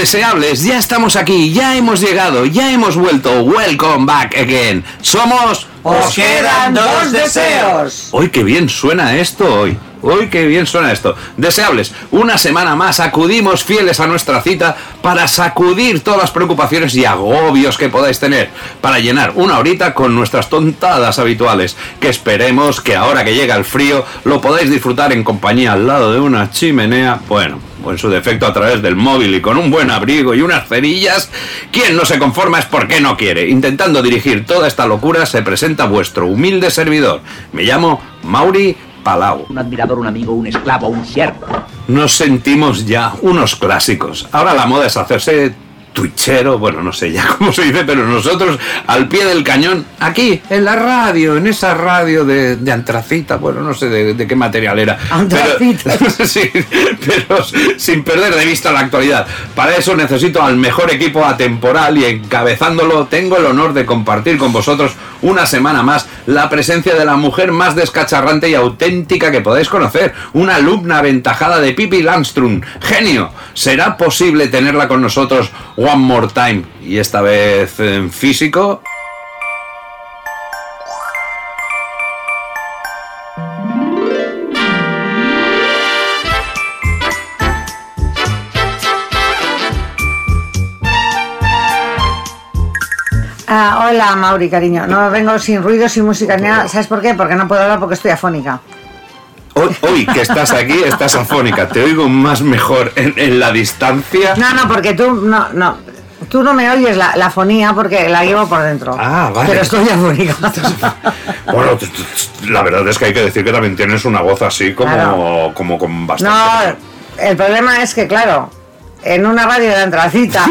Deseables. Ya estamos aquí, ya hemos llegado, ya hemos vuelto. Welcome back again. Somos. Os quedan dos deseos. Hoy qué bien suena esto hoy. Hoy qué bien suena esto. Deseables, una semana más acudimos fieles a nuestra cita para sacudir todas las preocupaciones y agobios que podáis tener, para llenar una horita con nuestras tontadas habituales, que esperemos que ahora que llega el frío lo podáis disfrutar en compañía al lado de una chimenea, bueno, o en su defecto a través del móvil y con un buen abrigo y unas cerillas. Quien no se conforma es porque no quiere. Intentando dirigir toda esta locura se presenta vuestro humilde servidor. Me llamo Mauri Palau. Un admirador, un amigo, un esclavo, un siervo. Nos sentimos ya unos clásicos. Ahora la moda es hacerse twitchero, bueno, no sé ya cómo se dice, pero nosotros al pie del cañón, aquí, en la radio, en esa radio de, de antracita, bueno, no sé de, de qué material era. Antracita. Pero, sí, pero sin perder de vista la actualidad. Para eso necesito al mejor equipo atemporal y encabezándolo tengo el honor de compartir con vosotros una semana más la presencia de la mujer más descacharrante y auténtica que podáis conocer, una alumna aventajada de Pippi Landström, genio. ¿Será posible tenerla con nosotros one more time y esta vez en físico? Hola, Mauri, cariño. No vengo sin ruido, sin música ni nada. ¿Sabes por qué? Porque no puedo hablar porque estoy afónica. Hoy, hoy que estás aquí, estás afónica. Te oigo más mejor en, en la distancia. No, no, porque tú no, no. Tú no me oyes la, la fonía porque la llevo por dentro. Ah, vale. Pero estoy afónica. Bueno, la verdad es que hay que decir que también tienes una voz así como, Claro. como con bastante. No, el problema es que, claro, en una radio de antracita.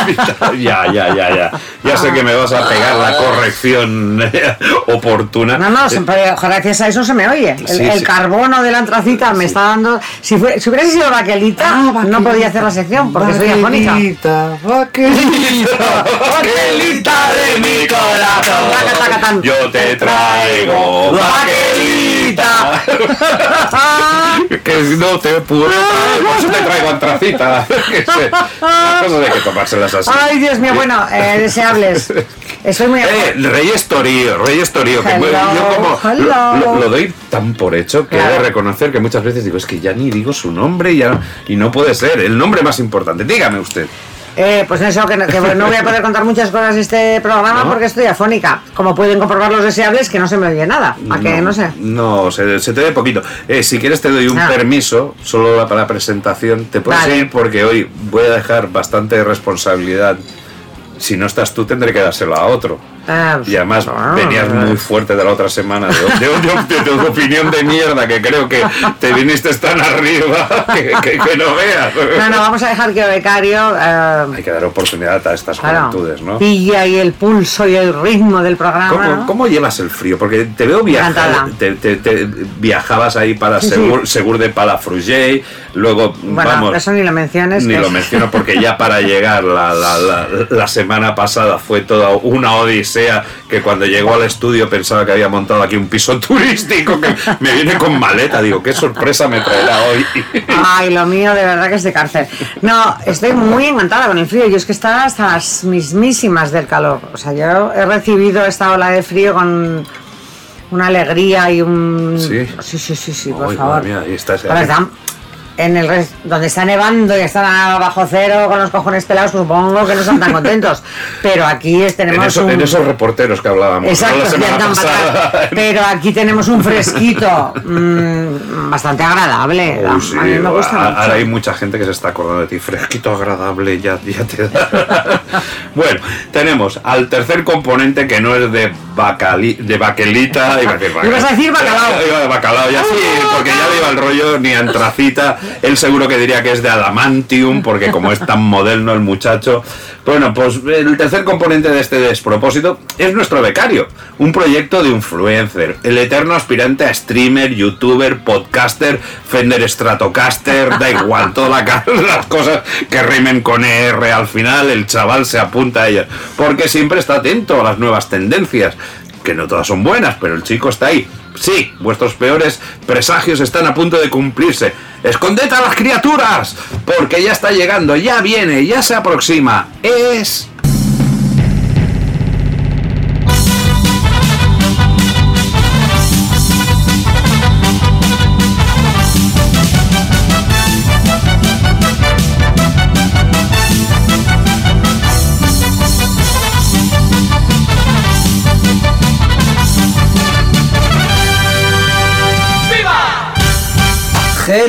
ya, ya, ya, ya. Ya sé que me vas a pegar la corrección eh, oportuna. No, no, se- pero gracias a eso se me oye. El, Sí, el sí. carbono de la antracita me está dando. Si, fue, si hubiese sido vaquelita, no podía hacer la sección porque soy afónica. Vaquelita, vaquelita, vaquelita de mi corazón. Yo te traigo vaquelita. que no te puedo traer, por eso te traigo antracita. Cosas hay que tomárselas así. Ay, Dios mío, bueno, eh, deseables. Estoy muy Eh, Reyes Torío, Reyes Torío, que Hello, yo como hello. lo, doy tan por hecho que he de reconocer que muchas veces digo, es que ya ni digo su nombre y, ya, y no puede ser, el nombre más importante. Dígame usted. Eh, pues eso, que no, que no voy a poder contar muchas cosas de este programa ¿No? porque estoy afónica. Como pueden comprobar los deseables, que no se me oye nada. ¿A que no sé? No, se, se te ve poquito. Eh, si quieres te doy un Ah. permiso, solo para la presentación. Te puedes Vale. ir porque hoy voy a dejar bastante responsabilidad. Si no estás tú, tendré que dárselo a otro. Y además venías muy fuerte de la otra semana, de, de- de- de tu opinión de mierda, que creo que te viniste tan arriba que, que- que no veas. No, no, vamos a dejar que Becario eh, Hay que dar oportunidad a estas claro, juventudes, ¿no? pille ahí el pulso y el ritmo del programa. ¿Cómo, ¿no? cómo llevas el frío? Porque te veo viajar, te, te- te- viajabas ahí para Sí, sí. Segur, Segur de Palafrugell, luego Bueno, vamos, eso ni lo menciones. ni lo es- menciono porque ya para llegar la, la- la- la semana pasada fue toda una odisea que cuando llegó al estudio pensaba que había montado aquí un piso turístico que me viene con maleta. Digo, qué sorpresa me traerá hoy. Ay, lo mío de verdad que es de cárcel. No, estoy muy encantada con el frío. Yo es que estaba hasta las mismísimas del calor. O sea, yo he recibido esta ola de frío con una alegría y un... Sí. sí, sí, sí, sí, por favor. mía, y estás- están en el res- donde está nevando y están abajo cero con los cojones pelados, supongo que no están tan contentos. Pero aquí es- En, tenemos eso- un... en esos reporteros que hablábamos. Exacto, la semana pasada. pero aquí tenemos un fresquito mm, bastante agradable. Uy, sí, a mí me gusta mucho. Ahora hay mucha gente que se está acordando de ti. Fresquito, agradable, ya, ya te da. bueno, tenemos al tercer componente que no es de, bacali, de baquelita. Ibas a decir bacalao. Iba de bacalao, ya sí, porque ya le iba el rollo ni antracita. Él seguro que diría que es de adamantium, porque como es tan moderno el muchacho. Bueno, pues el tercer componente de este despropósito es nuestro becario. Un proyecto de influencer. El eterno aspirante a streamer, youtuber, podcaster, Fender Stratocaster, da igual, todas las cosas que rimen con R al final, el chaval se apunta a ellas. Porque siempre está atento a las nuevas tendencias. Que no todas son buenas, pero el chico está ahí. Sí, vuestros peores presagios están a punto de cumplirse. ¡Esconded a las criaturas! Porque ya está llegando, ya viene, ya se aproxima. Es...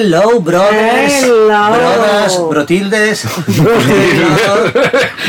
Hello, brothers. Hello. Brothers, brotildes.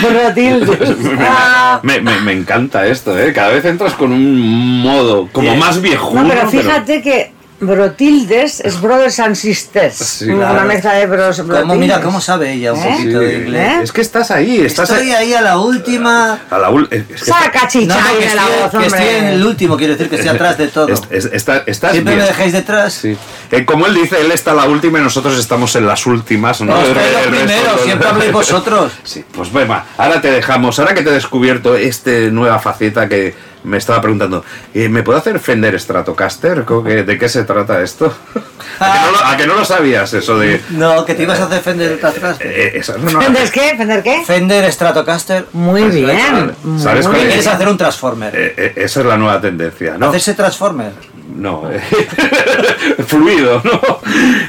Brotildes. Me, me- me encanta esto, ¿eh? Cada vez entras con un modo como más viejuno. No, pero fíjate que Brotildes es Brothers and Sisters. Sí, una claro. mezcla de bros. ¿Cómo, mira, cómo sabe ella un ¿Eh? poquito de Sí, inglés. ¿Eh? Es que estás ahí, estás Estoy ahí. ahí a la última. A la es que Saca chicha no, ahí que, de la estoy, voz, que estoy en el último, quiero decir que estoy atrás de todo. es- es- está- estás Siempre me bien. dejáis detrás. Sí. Eh, como él dice, él está en la última y nosotros estamos en las últimas. ¿no? No, estoy el resto primero, no- siempre habléis vosotros. Sí, pues venga, ahora te dejamos. Ahora que te he descubierto este nueva faceta que me estaba preguntando, eh, ¿me puedo hacer Fender Stratocaster? ¿Cómo que- ¿De qué se trata esto? ¿A, que no lo, a que no lo sabías eso de... No, que te ibas a hacer Fender atrás. eh, no, no, ¿Fender qué? ¿Fender qué? Fender Stratocaster. Muy Pues, bien. muy ¿Sabes cuál ¿Qué es? quieres hacer un Transformer? eh, eh, esa es la nueva tendencia, ¿no? ¿Hacerse Transformer? No, eh, fluido, ¿no?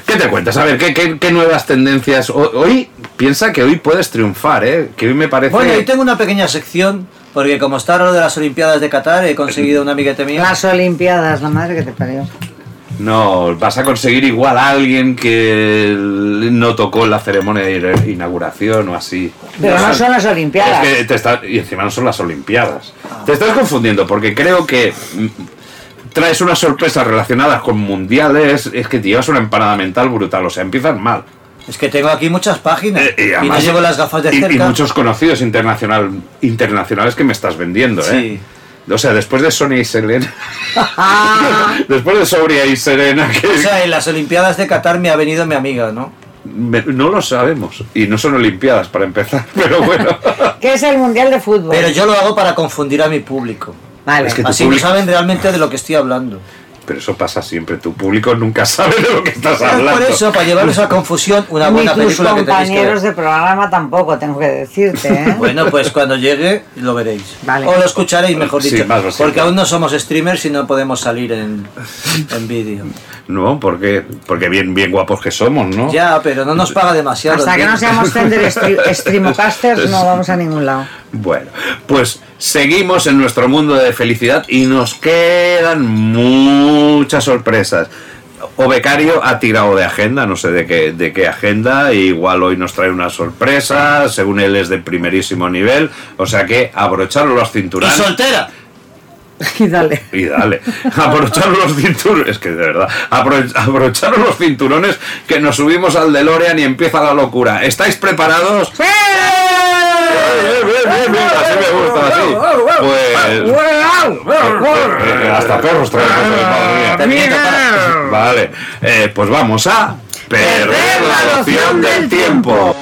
¿Qué te cuentas? A ver, ¿qué, qué, qué nuevas tendencias? Ho- Hoy, piensa que hoy puedes triunfar, ¿eh? Que hoy me parece... Bueno, y tengo una pequeña sección, porque como está lo de las Olimpiadas de Qatar, he conseguido un amiguete mío. Las Olimpiadas, la madre que te parió. No, vas a conseguir igual a alguien que no tocó en la ceremonia de inauguración o así. Pero no son las Olimpiadas. Es que te está- y encima no son las Olimpiadas. Te estás confundiendo porque creo que mm, traes unas sorpresas relacionadas con mundiales. Es que te llevas una empanada mental brutal. O sea, empiezan mal. Es que tengo aquí muchas páginas Eh, y, no llevo las gafas de y- cerca. Y, muchos conocidos internacional, internacionales que me estás vendiendo, ¿eh? Sí. O sea, después de Sonia y Selena. Después de Soria y Serena, que, O sea, en las Olimpiadas de Qatar me ha venido mi amiga, ¿no? Me- no lo sabemos. Y no son Olimpiadas para empezar, pero bueno. ¿Qué es el Mundial de Fútbol? Pero yo lo hago para confundir a mi público. Vale. Es que Así público- no saben realmente de lo que estoy hablando. Pero eso pasa siempre. Tu público nunca sabe de lo que estás Es hablando. por eso, para llevarlos a confusión, una Ni buena tus película que tenéis que compañeros ver. de programa tampoco, tengo que decirte, ¿eh? Bueno, pues cuando llegue lo veréis. Vale. O lo escucharéis, mejor Sí, dicho. más posible. porque aún no somos streamers y no podemos salir en, en vídeo. No, porque, porque bien, bien guapos que somos, ¿no? Ya, pero no nos paga demasiado. Hasta que no seamos Fender stri- Streamocasters no vamos a ningún lado. Bueno, pues seguimos en nuestro mundo de felicidad y nos quedan muchas sorpresas. O Becario ha tirado de agenda, no sé de qué, de qué agenda, igual hoy nos trae una sorpresa, según él es de primerísimo nivel, o sea que abrocharos los ¡Y cinturones. soltera! Y dale. Y dale, abrocharos los cinturones, es que de verdad, abro- abrocharos los cinturones que nos subimos al DeLorean y empieza la locura. ¿Estáis preparados? Bien, bien, bien, bien, así me gusta, así. Pues... hasta perros mía. Vale, eh, pues vamos a... Perder la noción del tiempo.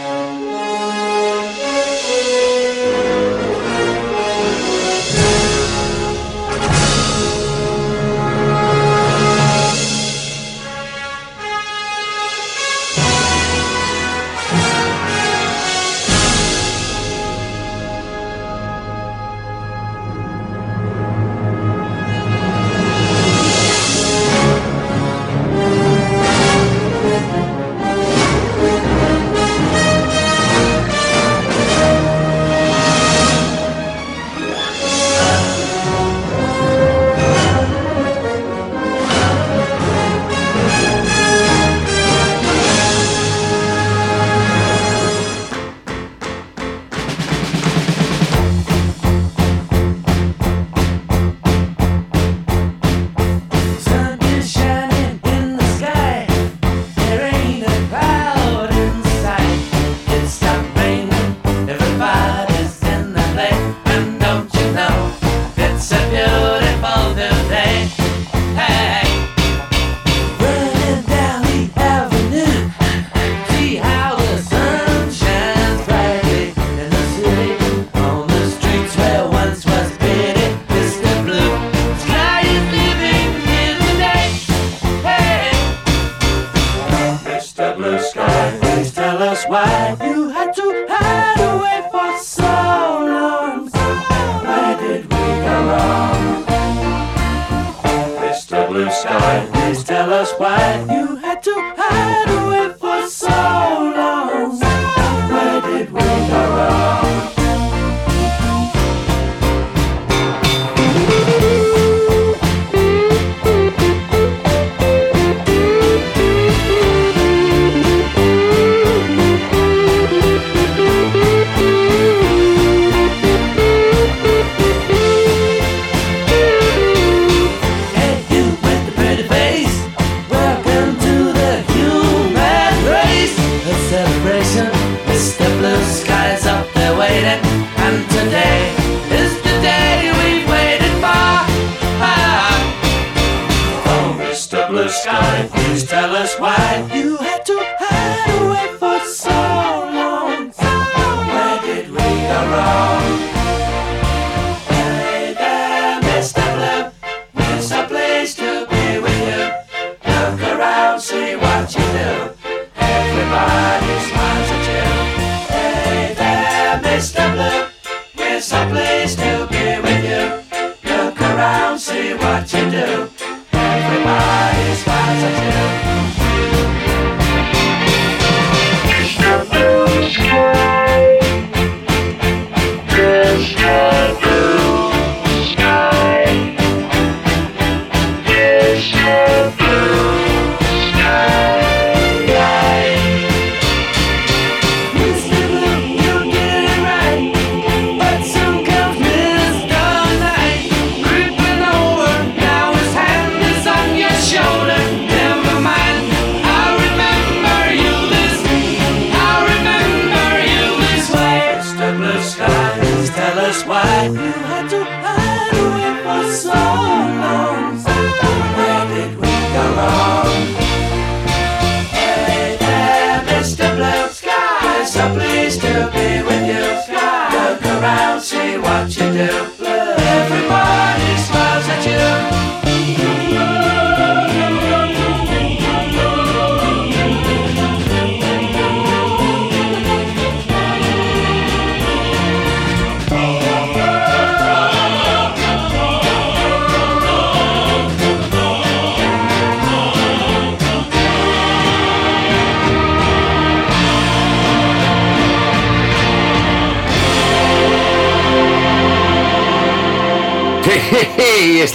Sky. Please tell us why you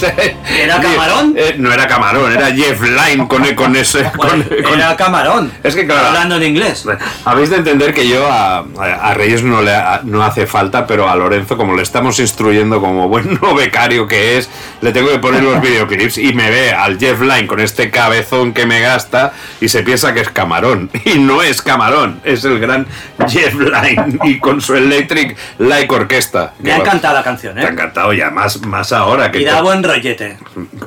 Este- ¿Era Camarón? Eh, no era Camarón, era Jeff Lynne con, con ese. con- con- Era camarón. Es que claro. Hablando en inglés. Habéis de entender que yo a, a Reyes no le no hace falta, pero a Lorenzo, como le estamos instruyendo como buen no becario que es, le tengo que poner los videoclips y me ve al Jeff Lynne con este cabezón que me gasta y se piensa que es camarón. Y no es camarón, es el gran Jeff Lynne y con su Electric Light Orquesta. Me ha encantado la canción, Te ha ¿eh? encantado ya, más, más ahora que. Y da buen rollete.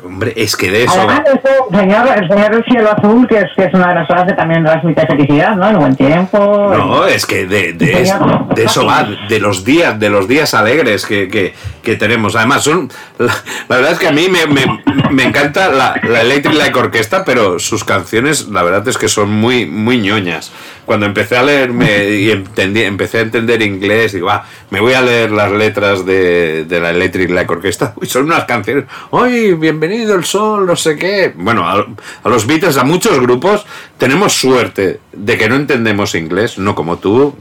Hombre, es que de eso. Además, este señor, el señor del cielo azul, que es, que es una de las cosas que también transmite felicidad, ¿no? El buen tiempo. No, es que de, de, es- de eso va, de los días, de los días alegres que, que, que tenemos. Además, son. La, la verdad es que a mí me, me, me encanta la, la Electric Light Orquesta, pero sus canciones, la verdad es que son muy, muy ñoñas. Cuando empecé a leerme y entendí, empecé a entender inglés, digo, ah, me voy a leer las letras de, de la Electric Light Orquesta. Uy, son unas canciones. ¡Ay, bienvenido el sol! No sé qué. Bueno, a, a los Beatles, a muchos grupos, tenemos suerte de que no entendemos inglés, no como tú,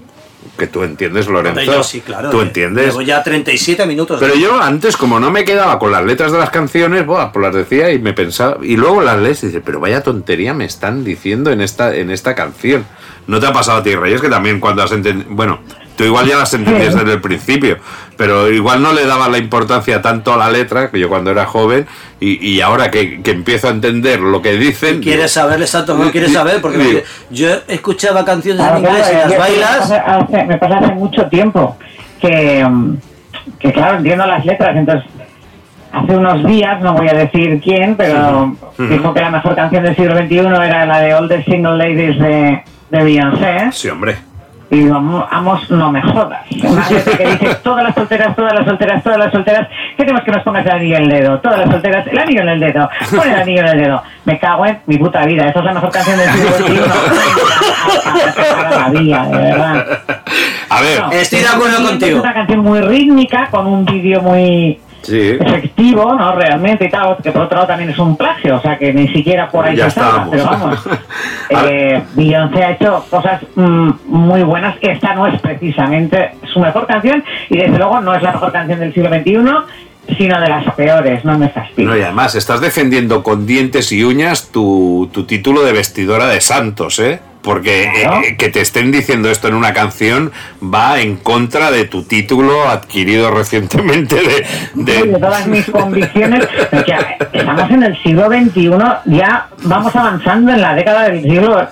que tú entiendes, Lorenzo. Yo sí, claro. Tú eh, entiendes. Llevo ya 37 minutos. Pero yo antes, como no me quedaba con las letras de las canciones, buah, pues las decía y me pensaba. Y luego las lees y dices, pero vaya tontería me están diciendo en esta, en esta canción. ¿No te ha pasado a ti, Reyes, que también cuando has entendido. Bueno, tú igual ya las entendías desde el principio, pero igual no le daba la importancia tanto a la letra, que yo cuando era joven, y, y ahora que, que empiezo a entender lo que dicen. ¿Quieres saber exacto no quieres saber? Porque Digo- me- yo escuchaba canciones en inglés y las bailas. hace- hace- me pasa hace mucho tiempo que, que, claro, entiendo las letras, entonces hace unos días, no voy a decir quién, pero dijo que la mejor canción del siglo XXI era la de All the Single Ladies de, de Beyoncé. Sí, hombre. Y digo, "Amo- amos, no me jodas. Que todas las solteras, todas las solteras, todas las solteras, queremos que nos pongas el anillo en el dedo. Todas las solteras, el anillo en el dedo. Pon el anillo en el dedo. Me cago en mi puta vida. Esa es la mejor canción del siglo XXI. de verdad. A ver, No, Estoy de acuerdo contigo. Es una canción muy rítmica, con un vídeo muy Sí. efectivo, ¿no? Realmente y tal, que por otro lado también es un plagio, o sea que ni siquiera por ahí Ya se estábamos. pero vamos. Eh, Beyoncé ha hecho cosas mm, muy buenas, esta no es precisamente su mejor canción y desde luego no es la mejor canción del siglo XXI, sino de las peores, no me fastidies. No, y además estás defendiendo con dientes y uñas tu, tu título de vestidora de santos, ¿eh? Porque Claro. eh, que te estén diciendo esto en una canción va en contra de tu título adquirido recientemente de... de- de todas mis convicciones, estamos en el siglo XXI, ya vamos avanzando en la década del siglo,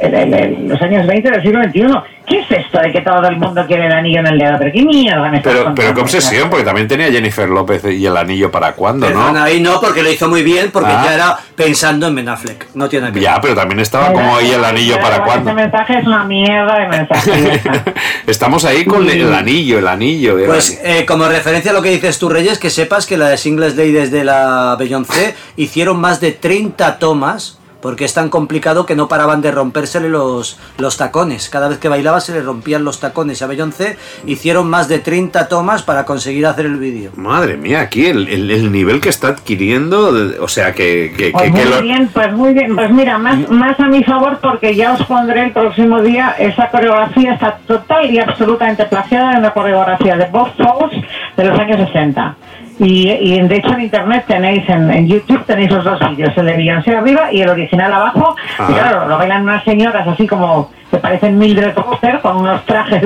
el- los años 20 del siglo XXI. ¿Qué es esto de que todo el mundo quiere el anillo en el dedo? ¿Pero qué mierda me estás pero, pero qué obsesión, porque también tenía Jennifer López y el anillo para cuándo, Perdona, ¿no? ahí no, porque lo hizo muy bien, porque Ah. ya era pensando en Ben Affleck. No tiene nada que Ya, pero también estaba como ahí el anillo Pero para cuándo. mensaje es una mierda de mensaje. Estamos ahí con el anillo, el anillo. el Pues anillo. eh, como referencia a lo que dices tú, Reyes, que sepas que las Singles Ladies de la Beyoncé hicieron más de 30 tomas porque es tan complicado que no paraban de rompérsele los, los tacones. Cada vez que bailaba se le rompían los tacones a Beyoncé. Hicieron más de 30 tomas para conseguir hacer el vídeo. Madre mía, aquí el, el- el nivel que está adquiriendo, o sea, que... que, Pues que- que muy lo- bien, pues muy bien. Pues mira, más, más a mi favor porque ya os pondré el próximo día esa coreografía está total y absolutamente plagiada de una coreografía de Bob Fosse de los años 60. Y, y de hecho en internet tenéis, en, en YouTube tenéis los dos vídeos, el de Beyoncé arriba y el original abajo. Ajá. Y claro, lo bailan unas señoras así como que parecen Mildred Foster con unos trajes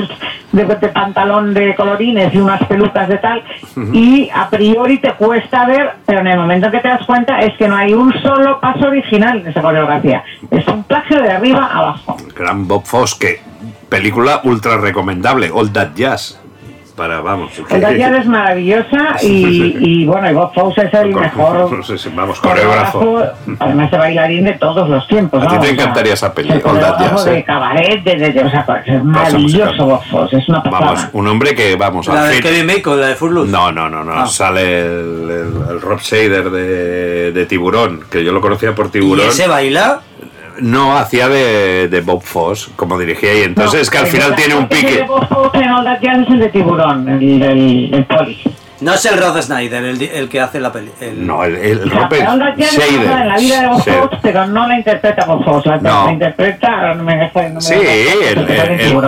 de, de pantalón de colorines y unas pelucas de tal. Y a priori te cuesta ver, pero en el momento que te das cuenta es que no hay un solo paso original en esa coreografía. Es un plagio de arriba a abajo. Gran Bob Fosse, que película ultra recomendable, All That Jazz. Para, vamos. El Dayar es maravillosa y, y, bueno, y Bob Fosse es el mejor Sí, sí, vamos, coreógrafo. coreógrafo, además de bailarín de todos los tiempos. A ti te vamos, o sea, encantaría esa peli, coreógrafo Jazz, de ¿eh? cabaret, de, de, de- o sea, pues, es maravilloso Bob Fosse, es una pasada. Vamos, un hombre que, vamos, La al de Kevin Bacon, la de Footloose. No, no, no, no. Ah. Sale el, el- el Rob Shader de, de Tiburón, que yo lo conocía por Y Tiburón. ese baila. No, hacía de, de Bob Fosse, como dirigía, y entonces No, que al el final tiene un el pique. Bob Fosse en el de tiburón, el del el poli. No es el Rod Snyder el, el que hace la peli. el- No, el, el Robert es basada en la vida de Bob Shader. Fosse, pero no la interpreta Bob Fosse, la, No. la interpreta, no me me Sí, gasta-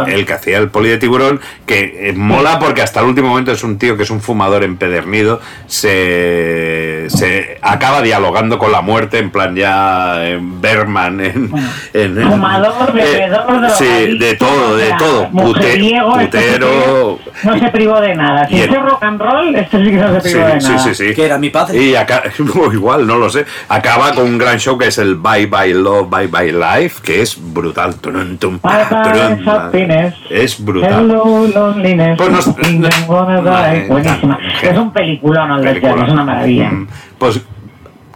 el, el que hacía el poli de tiburón, que eh, mola porque hasta el último momento es un tío que es un fumador empedernido, se, se acaba dialogando con la muerte, en plan ya en Berman, en... en- en- Fumador, bebedor, eh, Sí, de todo, de todo. Pute- este putero... No se privó de nada. Si hizo rock and roll, este sí que no se Sí, de sí, nada. sí, sí. Que era mi padre. Y acá, igual, no lo sé. Acaba con un gran show que es el Bye Bye Love, Bye Bye Life, que es brutal. Turun, tum, Bye bye turun. Es brutal. Hello loneliness. Pues nos-. Buenísima. Es un peliculón, es una maravilla. Pues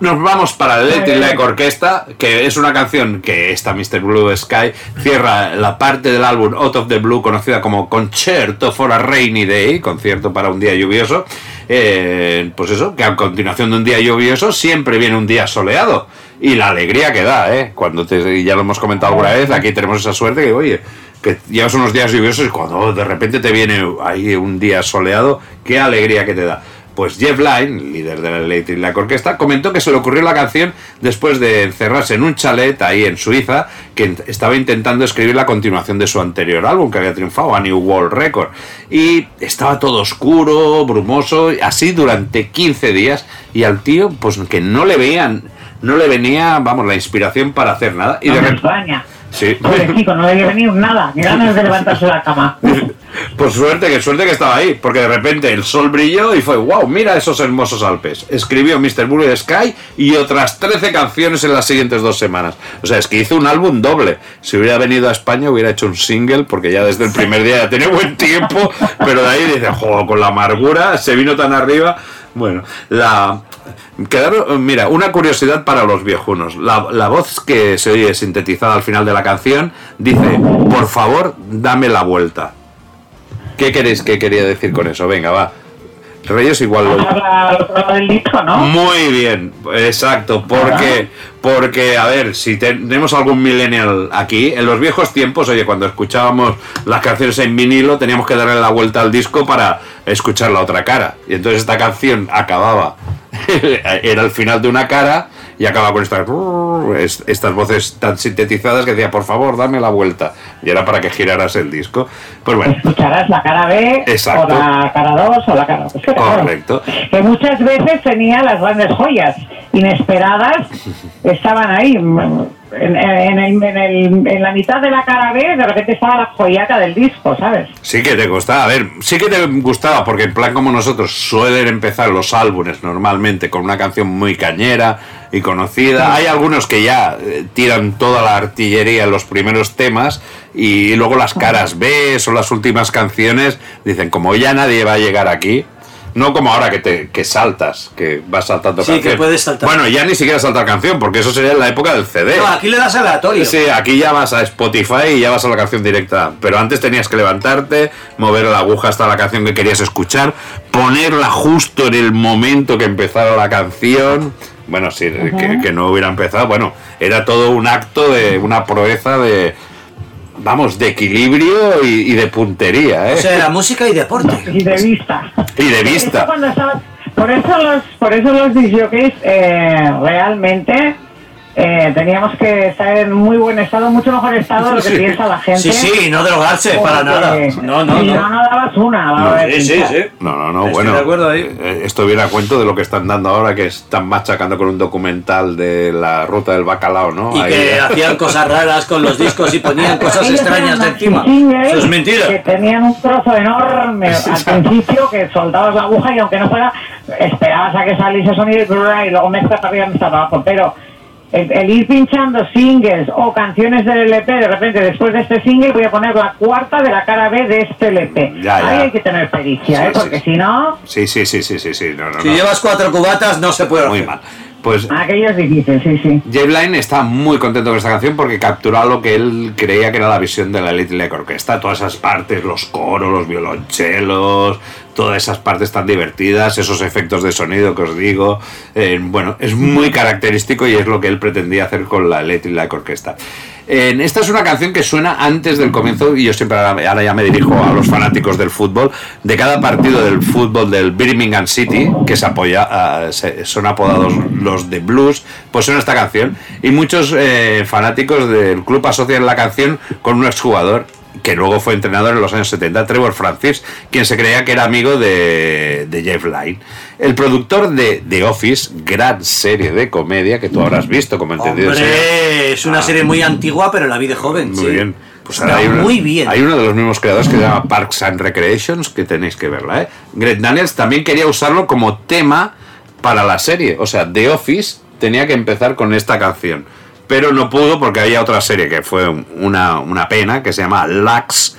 nos vamos para el Electric Light Orchestra, que es una canción que esta Mr. Blue Sky cierra la parte del álbum Out of the Blue conocida como Concerto for a Rainy Day, concierto para un día lluvioso. Eh, pues eso, que a continuación de un día lluvioso siempre viene un día soleado. Y la alegría que da, ¿eh? Cuando te, ya lo hemos comentado alguna vez, aquí tenemos esa suerte que, oye, que llevas unos días lluviosos y cuando de repente te viene ahí un día soleado, qué alegría que te da. Pues Jeff Lynne, líder de la Electric Orchestra, comentó que se le ocurrió la canción después de encerrarse en un chalet ahí en Suiza, que estaba intentando escribir la continuación de su anterior álbum que había triunfado, a New World Record. Y estaba todo oscuro, brumoso, así durante 15 días, y al tío, pues que no le veían, no le venía, vamos, la inspiración para hacer nada. Y No de me. Sí. Pobrecito, no debe venir nada. Ni ganas de levantarse de la cama. Pues suerte, que suerte que estaba ahí, porque de repente el sol brilló y fue, wow, mira esos hermosos Alpes. Escribió Mr. Blue Sky y otras 13 canciones en las siguientes dos semanas. O sea, es que hizo un álbum doble. Si hubiera venido a España hubiera hecho un single, porque ya desde el primer día ya tenía buen tiempo, pero de ahí dice, jo, con la amargura se vino tan arriba. Bueno, la... Quedaron, mira, una curiosidad para los viejunos. La, la voz que se oye sintetizada al final de la canción dice, por favor, dame la vuelta. ¿Qué queréis que quería decir con eso? Venga, va. Reyes igual lo... Muy bien, exacto, porque, porque a ver, si tenemos algún millennial aquí, en los viejos tiempos, oye, cuando escuchábamos las canciones en vinilo, teníamos que darle la vuelta al disco para escuchar la otra cara. Y entonces esta canción acababa, era el final de una cara y acababa con estas, es- estas voces tan sintetizadas que decía, por favor, dame la vuelta. Y era para que giraras el disco. Pues bueno, Escucharás la cara B Exacto. o la cara 2 o la cara... Es que, claro, Correcto. que muchas veces tenía las grandes joyas inesperadas, estaban ahí. En, en el- en el- en la mitad de la cara B, de repente estaba la joyaca del disco, ¿sabes? Sí que te gustaba, a ver, sí que te gustaba, porque en plan como nosotros suelen empezar los álbumes normalmente con una canción muy cañera y conocida. Hay algunos que ya eh, tiran toda la artillería en los primeros temas y luego las caras B son las últimas canciones, dicen como ya nadie va a llegar aquí. No como ahora que te que saltas, que vas saltando Sí, que puedes saltar. Bueno, ya ni siquiera saltar canción, porque eso sería en la época del CD. No, aquí le das aleatorio. Sí, aquí ya vas a Spotify y ya vas a la canción directa. Pero antes tenías que levantarte, mover la aguja hasta la canción que querías escuchar, ponerla justo en el momento que empezara la canción. Bueno, sí, que, que no hubiera empezado. Bueno, era todo un acto de una proeza de. Vamos, de equilibrio y, y de puntería, ¿eh? O sea, era música y deporte. Y de vista. y de Eso vista. cuando estaba- por eso los, por eso los disjockeys eh, realmente eh, teníamos que estar en muy buen estado, mucho mejor estado de lo que Sí. piensa la gente. Sí, sí, no drogarse, para nada. No, no, si no. no, no dabas una. de Sí, sí, sí. No, no, no, Estoy bueno. de acuerdo ahí. eh, Esto viene a cuento de lo que están dando ahora, que están machacando con un documental de la ruta del bacalao, ¿no? Y Ahí- que hacían cosas raras con los discos y ponían cosas extrañas de encima. Eso es Que mentira. tenían un trozo enorme al principio que soltabas la aguja y aunque no fuera, esperabas a que saliese sonido y, y luego mezcla para arriba, mezcla para abajo. Pero el, el ir pinchando singles o canciones del LP, de repente después de este single voy a poner la cuarta de la cara B de este LP. Ya, ya. Ahí hay que tener pericia, Sí, ¿eh? porque sí. si no, Sí, sí, sí, sí, sí, sí, no, no, Si no. llevas cuatro cubatas, no se puede Muy hacer. mal. Pues aquello es difícil, sí, sí. Jay Blind está muy contento con esta canción porque capturó lo que él creía que era la visión de la Little Lake Orchestra. Todas esas partes, los coros, los violonchelos, todas esas partes tan divertidas, esos efectos de sonido que os digo. eh, bueno, es muy característico y es lo que él pretendía hacer con la Little Lake Orchestra. Eh, esta es una canción que suena antes del comienzo, y yo siempre ahora, ahora ya me dirijo a los fanáticos del fútbol, de cada partido del fútbol del Birmingham City, que se apoya, ah, se- son apodados los de blues, pues suena esta canción. Y muchos eh, fanáticos del club asocian la canción con un exjugador que luego fue entrenador en los años 70, Trevor Francis, quien se creía que era amigo de, de Jeff Lynne. El productor de The Office, gran serie de comedia que tú habrás visto, como entendido. Hombre, es una Ah. serie muy antigua, pero la vi de joven. Muy sí. bien. Pues ahora hay una- muy bien. Hay uno de los mismos creadores que se llama Parks and Recreations, que tenéis que verla, ¿eh? Greg Daniels también quería usarlo como tema para la serie. O sea, The Office tenía que empezar con esta canción. Pero no pudo porque había otra serie que fue una, una pena, que se llama Lax.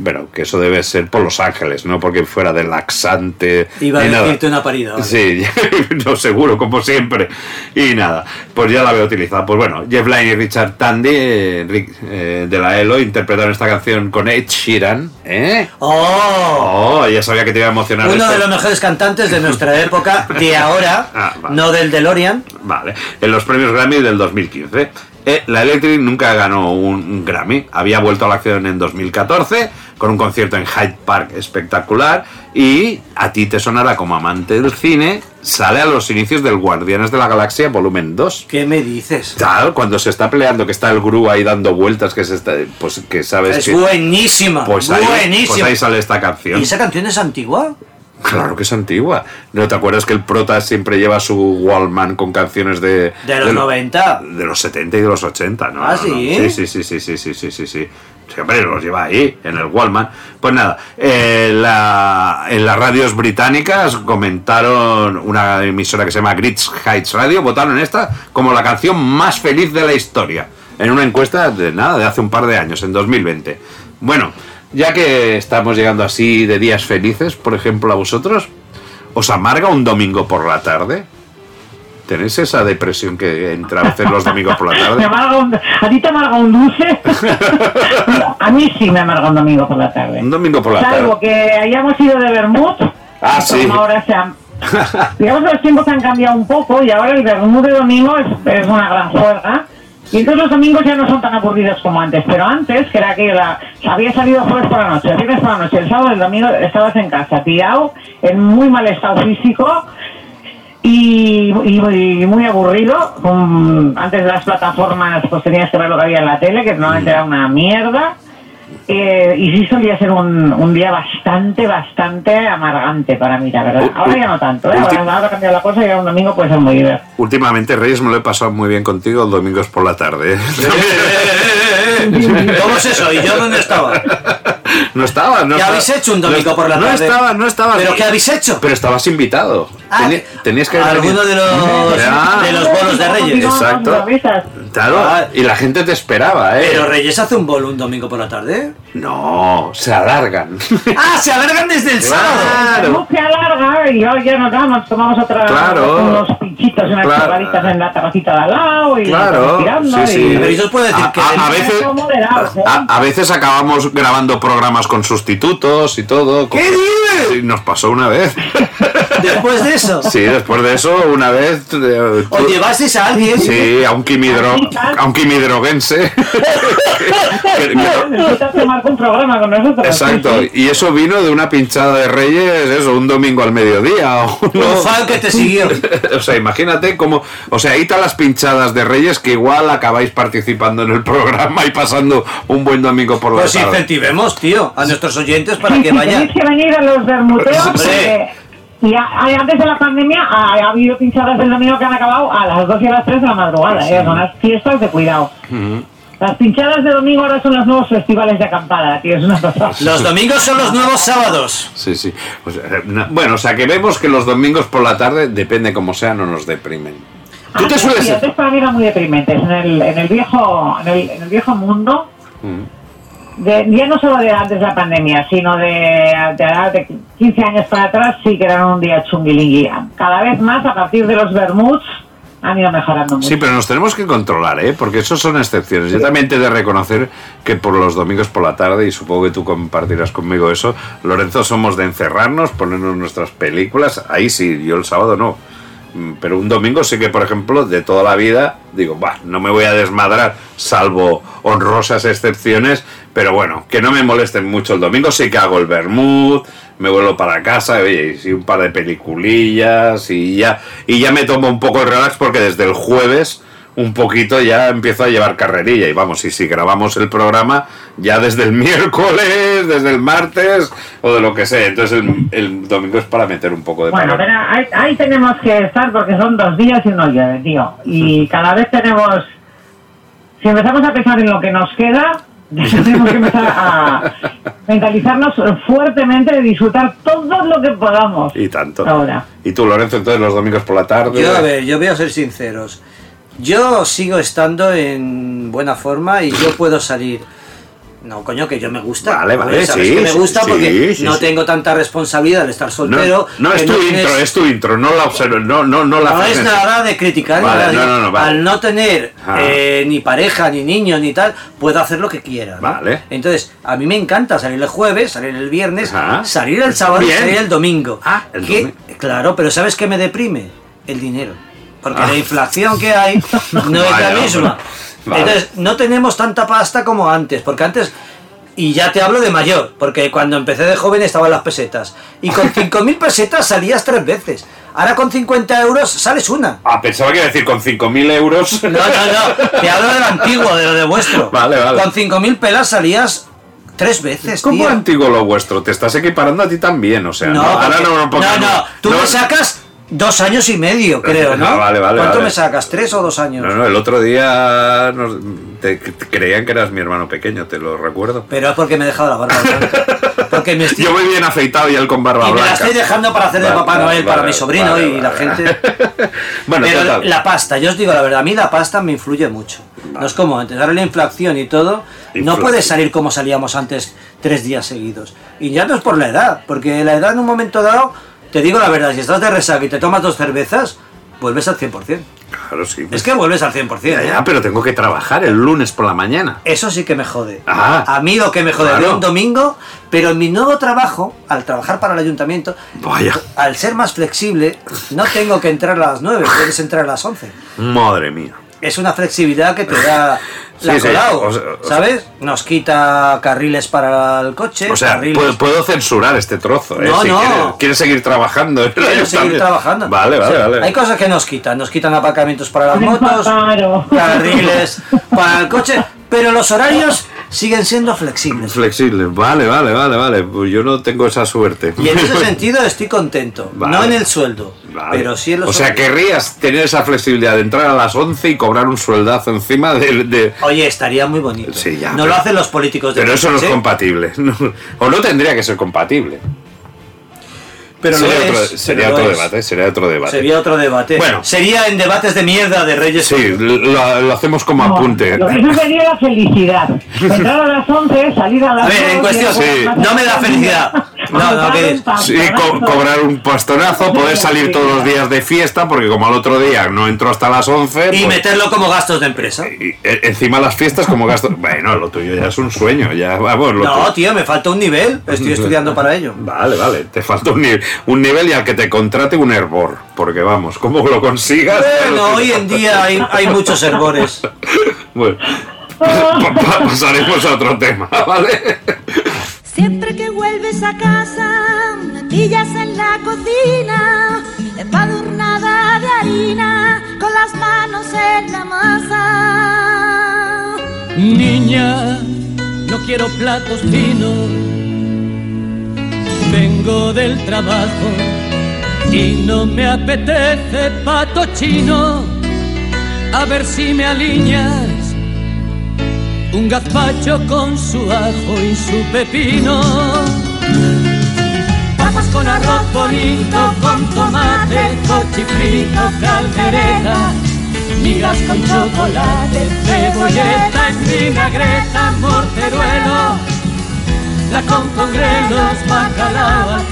Bueno, que eso debe ser por Los Ángeles, no porque fuera de laxante. Iba a ni nada. decirte una parida. vale. Sí, no seguro, como siempre. Y nada, pues ya la había utilizado. Pues bueno, Jeff Lynne y Richard Tandy eh, eh, de la ELO interpretaron esta canción con Ed Sheeran. ¿Eh? ¡Oh! Oh, ya sabía que te iba a emocionar Uno esto. de los mejores cantantes de nuestra época, de ahora, Ah, vale. no del DeLorean. Vale, en los premios Grammy del 2015. Eh, la Electric nunca ganó un, un Grammy. Había vuelto a la acción en 2014 con un concierto en Hyde Park espectacular. Y a ti te sonará como amante del cine. Sale a los inicios del Guardianes de la Galaxia volumen 2. ¿Qué me dices? Claro, cuando se está peleando, que está el Gru ahí dando vueltas, que se está, pues que sabes Es que buenísima. pues ahí, buenísima. pues ahí sale esta canción. ¿Y esa canción es antigua? Claro que es antigua. ¿No te acuerdas que el prota siempre lleva su Wallman con canciones de De los lo- 90. de los 70 y de los 80, ¿no? Ah, no. ¿sí? Sí, sí, sí, sí, sí, sí, sí, sí, sí. Sí, hombre, los lleva ahí, en el Wallman. Pues nada, eh, la- en las radios británicas comentaron una emisora que se llama Grits Heights Radio, votaron esta como la canción más feliz de la historia. En una encuesta de nada, de hace un par de años, en 2020. Bueno, ya que estamos llegando así de días felices, por ejemplo, a vosotros, ¿os amarga un domingo por la tarde? ¿Tenéis esa depresión que entra a veces los domingos por la tarde? un- ¿A ti te amarga un dulce? a mí sí me amarga un domingo por la tarde. Un domingo por la Salvo tarde. que hayamos ido de vermut. Ah, sí. Ahora se han- digamos que los tiempos han cambiado un poco y ahora el vermut de domingo es, es una gran juerga. Y entonces los domingos ya no son tan aburridos como antes, pero antes, que era que la, había salido jueves por la noche, el viernes por la noche, el sábado, el domingo estabas en casa, tirado, en muy mal estado físico y, y- y muy aburrido. con- antes de las plataformas, pues tenías que ver lo que había en la tele, que normalmente era una mierda. Eh, y sí solía ser un, un día bastante, bastante amargante para mí, la verdad. Ahora ya no tanto, ¿eh? ahora, ahora ha cambiado la cosa y ahora un domingo puede ser muy divertido. Últimamente, Reyes, me lo he pasado muy bien contigo los domingos por la tarde. ¿eh? ¿Cómo es eso? ¿Y yo dónde estaba? No estaba, no ¿Qué estaba- habéis hecho un domingo no, por la No tarde? estaba, no estaba. ¿Pero qué habéis hecho? Pero estabas invitado. Ah, tenías que alguno de los, de los bolos de Reyes. Exacto. Claro, Ah. y la gente te esperaba, ¿eh? ¿Pero Reyes hace un bolo un domingo por la tarde? No, se alargan. ¡Ah, se alargan desde el sábado! Claro. No se alarga y hoy ya nos vamos, tomamos otra, Claro. unos pinchitos, unas Claro. en la terracita de al lado y Claro, tirando sí, y- sí. Pero yo os puedo decir A, que a- a veces, ¿eh? a, a veces acabamos grabando programas con sustitutos y todo. ¿Qué dices? Sí, nos pasó una vez. Después de eso, Sí, después de eso, una vez. eh, os llevasteis a alguien. Sí, a un quimidro, a un quimidroguense. Un programa con nosotros. Exacto, sí, sí. y eso vino de una pinchada de Reyes, eso, un domingo al mediodía. o Un no. fan que te siguió. O sea, imagínate cómo. O sea, ahí están las pinchadas de Reyes que igual acabáis participando en el programa y pasando un buen domingo por la Pues tarde. incentivemos, tío, a nuestros oyentes para Sí, que sí, vayan. Tenéis que venir a los bermuteos. Porque- Y a- a- antes de la pandemia ha, ha habido pinchadas del domingo que han acabado a las 2 y a las 3 de la madrugada. ¿eh? Son las fiestas de cuidado. Las pinchadas de domingo ahora son los nuevos festivales de acampada, tío. Es una cosa. Los domingos son los nuevos sábados. Sí, sí. O sea, eh, na- bueno, o sea, que vemos que los domingos por la tarde, depende como sea, no nos deprimen. ¿Tú te Antes, sueles.? sí, antes para mí eran muy deprimentes. En el, en el, viejo, en, el, en el viejo mundo, de- ya no solo de antes de la pandemia, sino de, de, de 15 años para atrás, sí que eran un día chunguilingui. Cada vez más, a partir de los Bermuds, han ido mejorando mucho. Sí, pero nos tenemos que controlar, ¿eh? Porque eso son excepciones. Yo también te he de reconocer que por los domingos por la tarde, y supongo que tú compartirás conmigo eso, Lorenzo, somos de encerrarnos, ponernos nuestras películas. Ahí sí, yo el sábado no. Mm, Pero un domingo sí que, por ejemplo, de toda la vida, digo, bah, no me voy a desmadrar, salvo honrosas excepciones, pero bueno, que no me molesten mucho el domingo, sí que hago el vermut, me vuelvo para casa, oye, y sí, un par de peliculillas y ya, y ya me tomo un poco el relax porque desde el jueves un poquito ya empiezo a llevar carrerilla y vamos, y si grabamos el programa ya desde el miércoles, desde el martes o de lo que sea, entonces el, el domingo es para meter un poco de Bueno, ahí, ahí tenemos que estar porque son dos días y uno llueve, tío. Y cada vez tenemos. Si empezamos a pensar en lo que nos queda, tenemos que empezar a mentalizarnos fuertemente de disfrutar todo lo que podamos. Y tanto. Ahora. ¿Y tú, Lorenzo, entonces los domingos por la tarde? Yo, a ver, yo voy a ser sinceros. Yo sigo estando en buena forma y yo puedo salir. No, coño, que yo me gusta. Vale, vale, ¿Sabes sí, que me gusta sí, porque sí, no sí. tengo tanta responsabilidad al estar soltero. no es tu tienes- intro, es tu intro, no la observo, no, no, no la No es nada de criticar, Vale, nada de- no, no, no, vale. al no tener Ah. eh, ni pareja, ni niños, ni tal, puedo hacer lo que quiera. Vale. Entonces, a mí me encanta salir el jueves, salir el viernes, salir el sábado y salir el domingo. Ah, el domingo. Claro, pero ¿sabes qué me deprime? El dinero. Porque Ah. la inflación que hay no es la misma. Vale. Entonces, no tenemos tanta pasta como antes, porque antes... Y ya te hablo de mayor, porque cuando empecé de joven estaban las pesetas. Y con 5.000 pesetas salías tres veces. Ahora con 50 euros sales una. Ah, pensaba que iba a decir con 5.000 euros. No, no, no. Te hablo del antiguo, de lo de vuestro. Vale, vale. Con 5.000 pelas salías tres veces, ¿Cómo tío. antiguo lo vuestro? Te estás equiparando a ti también, o sea. No, ahora porque- no, no, no, porque no, Tú no- me sacas dos años y medio, creo, ¿no? Ah, vale, vale, ¿Cuánto vale. me sacas? ¿Tres o dos años? No, no, el otro día nos- te, te creían que eras mi hermano pequeño, te lo recuerdo. Pero es porque me he dejado la barba blanca. Porque me estoy... Yo muy bien afeitado y él con barba Y me blanca. la estoy dejando para hacer de Vale, Papá Noel para mi sobrino y la gente. bueno, Pero total. la pasta, yo os digo la verdad, a mí la pasta me influye mucho. No es como antes, ahora la inflación y todo, no puedes salir como salíamos antes tres días seguidos. Y ya no es por la edad, porque la edad en un momento dado, te digo la verdad, si estás de resaca y te tomas dos cervezas, vuelves al 100%. Claro, sí. Es que vuelves al 100%. Ya, ¿eh? ya, pero tengo que trabajar el lunes por la mañana. Eso sí que me jode. Ah. a mí lo que me jode Claro. un domingo, pero en mi nuevo trabajo, al trabajar para el ayuntamiento, Vaya. al ser más flexible, no tengo que entrar a las 9, puedes entrar a las 11. Madre mía. es una flexibilidad que te da la Sí, sí, Colau, o sea- o sea- ¿sabes? Nos quita carriles para el coche, O sea, carriles- puedo, puedo censurar este trozo, ¿eh? No, si no. Quieres, quieres seguir trabajando. Quiero seguir trabajando. Vale, vale, O sea, vale. Hay cosas que nos quitan. Nos quitan aparcamientos para las motos, carriles para el coche, pero los horarios siguen siendo flexibles. Flexible, vale, vale, vale, vale. Pues yo no tengo esa suerte. Y en ese sentido estoy contento. Vale. No en el sueldo, Vale. pero sí en los O sea, horarios. querrías tener esa flexibilidad de entrar a las 11 y cobrar un sueldazo encima de... de- Oye, estaría muy bonito. Sí, ya, no pero- lo hacen los políticos de Pero eso no es coche, compatible. no. o no tendría que ser compatible. Pero lo sería es, otro, pero sería lo otro es. debate, sería otro debate. Sería otro debate. Bueno. Sería en debates de mierda de Reyes. Sí, lo, lo hacemos como No, apunte. Lo que sería la felicidad. Entrar a las 11, salir a las A ver, en 2, cuestión, y sí, no me da felicidad. No, no, que es- Sí, co- cobrar un pastonazo, poder salir todos los días de fiesta, porque como al otro día no entro hasta las 11... Y pues- meterlo como gastos de empresa. y, e- encima las fiestas como gasto... Bueno, lo tuyo ya es un sueño, ya vamos. Lo No, tío, me falta un nivel. Estoy estudiando para ello. Vale, vale, te falta un, ni- un nivel y al que te contrate un hervor, porque vamos, como lo consigas... Bueno, hoy en día hay, hay muchos herbores. Bueno, pa- pa- pasaremos a otro tema, ¿vale? Siempre que vuelves a casa, me pillas en la cocina, embadurnada de harina, con las manos en la masa. Niña, no quiero platos finos. Vengo del trabajo y no me apetece pato chino. A ver si me alineas un gazpacho con su ajo y su pepino. Papas con arroz bonito, con tomate, cochifrito, caldereta, migas con chocolate, cebolleta en vinagreta, morteruelo, la grelos, bacalao al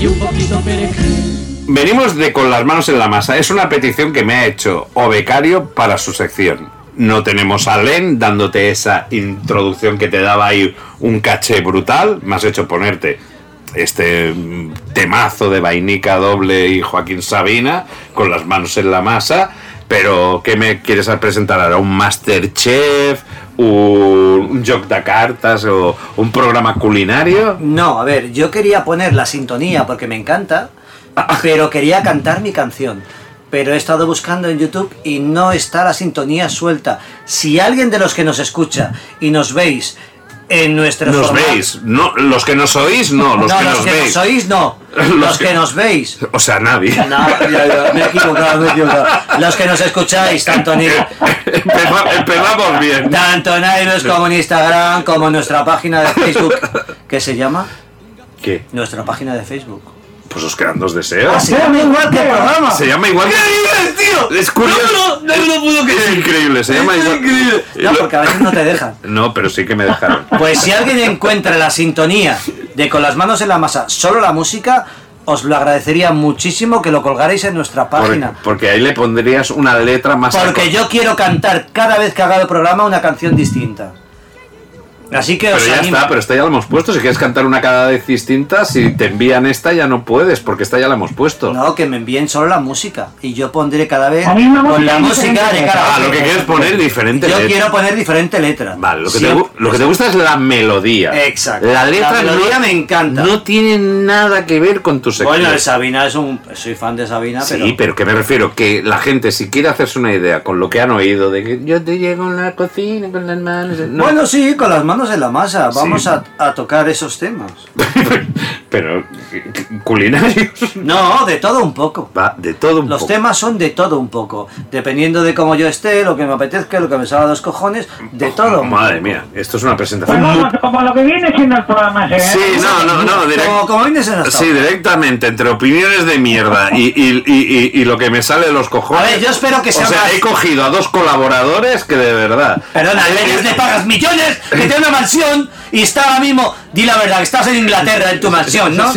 y un poquito perejil. Venimos de con las manos en la masa. Es una petición que me ha hecho O Becario para su sección. No tenemos a Len dándote esa introducción que te daba ahí un caché brutal. Me has hecho ponerte este mm, temazo de Vainica Doble y Joaquín Sabina con las manos en la masa. Pero, ¿qué me quieres presentar ahora? ¿Un Masterchef? ¿Un, joc de cartas? ¿O un programa culinario? No, a ver, yo quería poner la sintonía porque me encanta, pero quería cantar mi canción. Pero he estado buscando en YouTube y no está la sintonía suelta. Si alguien de los que nos escucha y nos veis en nuestro Nos formato- veis, no, los que nos oís, no, los no, que los nos que veis. nos oís no. Los Los, que- que... nos veis. O sea, nadie. No, ya, ya, me he equivocado, me he equivocado. Los que nos escucháis, tanto en, Empeza- empezamos bien. tanto en iVoox como en Instagram, como en nuestra página de Facebook. ¿Qué se llama? ¿Qué? Nuestra página de Facebook. Pues os quedan dos deseos. Se llama igual que el programa. Se llama igual que... tío? Es curioso. No, no, no, puedo creer. Es increíble, se llama igual... increíble. No, porque a veces no te dejan. No, pero sí que me dejaron. Pues si alguien encuentra la sintonía de con las manos en la masa, solo la música, os lo agradecería muchísimo que lo colgarais en nuestra página. porque ahí le pondrías una letra más... Porque yo quiero cantar cada vez que haga el programa una canción distinta. Así que Pero os ya animo. está, pero esta ya la hemos puesto. Si quieres cantar una cada vez distinta, si te envían esta ya no puedes, porque esta ya la hemos puesto. No, que me envíen solo la música. Y yo pondré cada vez con la música música de cada Ah, lo que quieres poner diferente Yo letra. quiero poner diferente letra. Vale, lo que, te, Siempre- gu- lo que te gusta es la melodía. Exacto. La letra La melodía no, me encanta. No tiene nada que ver con tu sección. Bueno, el Sabina es un. Soy fan de Sabina, Sí, pero. pero... que me refiero que la gente, si quiere hacerse una idea con lo que han oído, de que yo te llego en la cocina con las manos. no. Bueno, sí, con las manos en la masa. Vamos Sí. a, a tocar esos temas. pero culinarios. No, de todo un poco. Va, de todo un Los poco. temas son de todo un poco. Dependiendo de cómo yo esté, lo que me apetezca, lo que me salga de los cojones, de todo. un Madre poco. mía, esto es una presentación vamos, como lo que viene siendo el programa. ¿eh? Sí, no, no, no, direct- Como, como vienes en Sí, directamente, entre opiniones de mierda y, y- y- y- y lo que me sale de los cojones. A ver, yo espero que sea O sea, más- he cogido a dos colaboradores que de verdad. Perdona, a ellos le pagas millones, que tiene una mansión y está ahora mismo, di la verdad, que estás en Inglaterra en tu mansión, ¿no?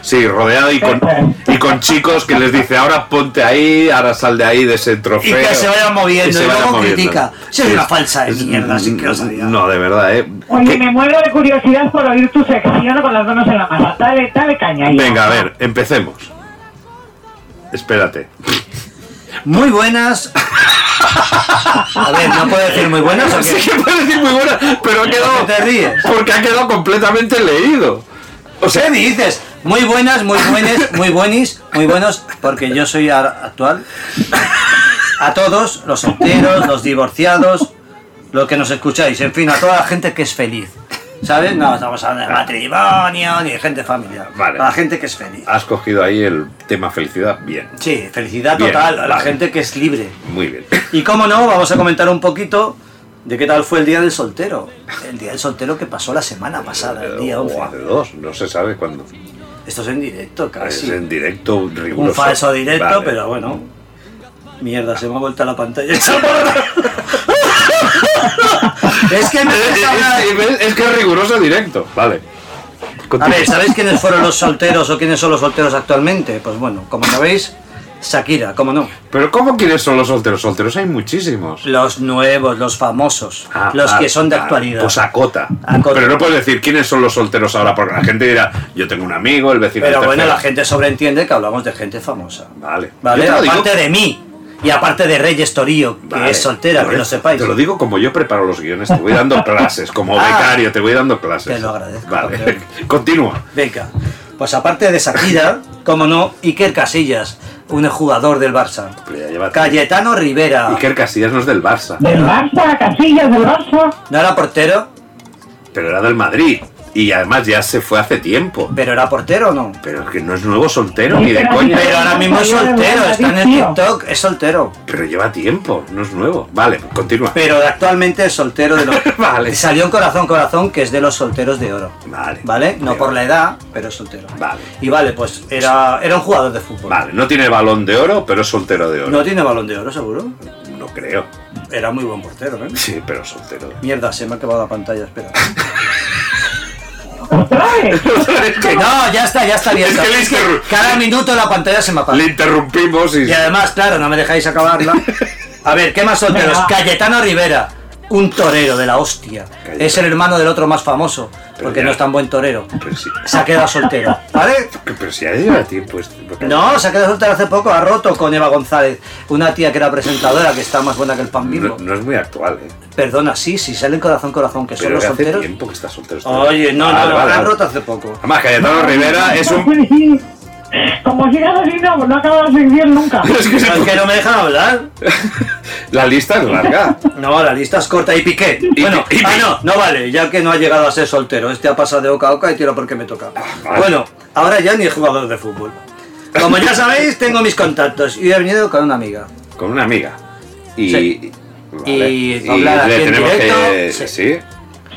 Sí, rodeado y con, y con chicos que les dice ahora ponte ahí, ahora sal de ahí de ese Y trofeo. que se vayan moviendo, y, se vayan luego moviendo. critica. Si es Sí. una falsa de mierda, Es- sin que lo sabía. No, de verdad, eh. Oye, ¿Qué- me muero de curiosidad por oír tu sección con las manos en la masa. Dale, dale caña ahí. Venga, a ver, empecemos. Espérate. Muy buenas, A ver, ¿no puedo decir muy buenas o Sí que puede decir muy buena, pero ha quedado. ¿Por qué te ríes? Porque ha quedado completamente leído. O sea, ¿Qué dices? Muy buenas, muy buenas, muy buenis, muy buenos, porque yo soy actual. A todos, los solteros, los divorciados, los que nos escucháis, en fin, a toda la gente que es feliz. ¿Sabes? No estamos hablando de matrimonio ni de gente familiar. Vale. La gente que es feliz. has cogido ahí el tema felicidad. Bien, Sí, felicidad Bien, total a la vale. gente que es libre. muy bien. Y cómo no, vamos a comentar un poquito de qué tal fue el día del soltero. El día del soltero que pasó la semana pasada, el día O 11. hace dos, no se sabe cuándo. Esto es en directo casi. Es en directo riguroso. Un falso directo, Vale. pero bueno. Mierda, se me ha vuelto la pantalla. es que me Es, es- es que es riguroso directo. Vale. A Continúa. ver, ¿sabéis quiénes fueron los solteros o quiénes son los solteros actualmente? Pues bueno, como sabéis, Shakira, ¿cómo no? Pero ¿cómo quiénes son los solteros? Solteros hay muchísimos. Los nuevos, los famosos, Ah, los ah, que son de ah, actualidad. Pues acota. Acota. Pero no puedes decir quiénes son los solteros ahora, porque la gente dirá, yo tengo un amigo, el vecino Pero bueno, la gente sobreentiende que hablamos de gente famosa. Vale. ¿Vale? Yo te lo digo- Aparte de mí. Y aparte de Reyes Torío, que Vale. es soltera, Te que lo sepáis. Te lo digo como yo preparo los guiones, te voy dando clases, como Ah. becario, te voy dando clases. Te lo agradezco, Vale, continúa. Venga. Pues aparte de Shakira, como no, Iker Casillas, un jugador del Barça. Ya Cayetano Rivera. Iker Casillas no es del Barça, Del Barça, Casillas, del Barça. No era portero, pero era del Madrid. Y además ya se fue hace tiempo. pero era portero o no. Pero es que no es nuevo soltero Sí, ni de pero coña. Pero ahora mismo es soltero, está en el TikTok, es soltero. Pero lleva tiempo, no es nuevo. Vale, continúa. Pero actualmente es soltero de los. Vale. Salió en Corazón Corazón, que es de los solteros de oro. Vale. ¿Vale? No Vale. por la edad, pero es soltero. Vale. Y vale, pues era, era un jugador de fútbol. Vale, no tiene balón de oro, pero es soltero de oro. No tiene balón de oro, seguro. No creo. Era muy buen portero, ¿eh? Sí, pero soltero. Mierda, se me ha acabado la pantalla, espera. ¿Otra vez? Que no, ya está, ya está bien. Es que le Es que interru- cada minuto la pantalla se me apaga. Le interrumpimos y... Y además, claro, no me dejáis acabarla. A ver, ¿qué más solteros? Venga. Cayetano Rivera, un torero de la hostia. Cayetano. Es el hermano del otro más famoso, porque ya. no es tan buen torero. Pero sí. Se ha quedado soltero, ¿vale? Pero si ya lleva tiempo esto. No, se ha quedado soltero hace poco, ha roto con Eva González, una tía que era presentadora, que está más buena que el pan bimbo. No, no es muy actual, ¿eh? Perdona, sí, sí, sale en corazón, corazón, que son los hace solteros. tiempo que está soltero. este Oye, no, Vale, no, vale, ha roto hace poco. Además, Cayetano Rivera es un... Como sigas así, no, no acaba la sección nunca. Es que Es que no me dejan hablar. La lista es larga. No, la lista es corta y piqué. Y- Bueno, y- ah, no, no vale, ya que no ha llegado a ser soltero. Este ha pasado de oca a oca y tiro porque me toca. vale. Bueno, ahora ya ni es jugador de fútbol. Como ya sabéis, tengo mis contactos y he venido con una amiga. Con una amiga. Y... Sí. vale. Y hablar aquí le en tenemos directo, que... sí. Sí.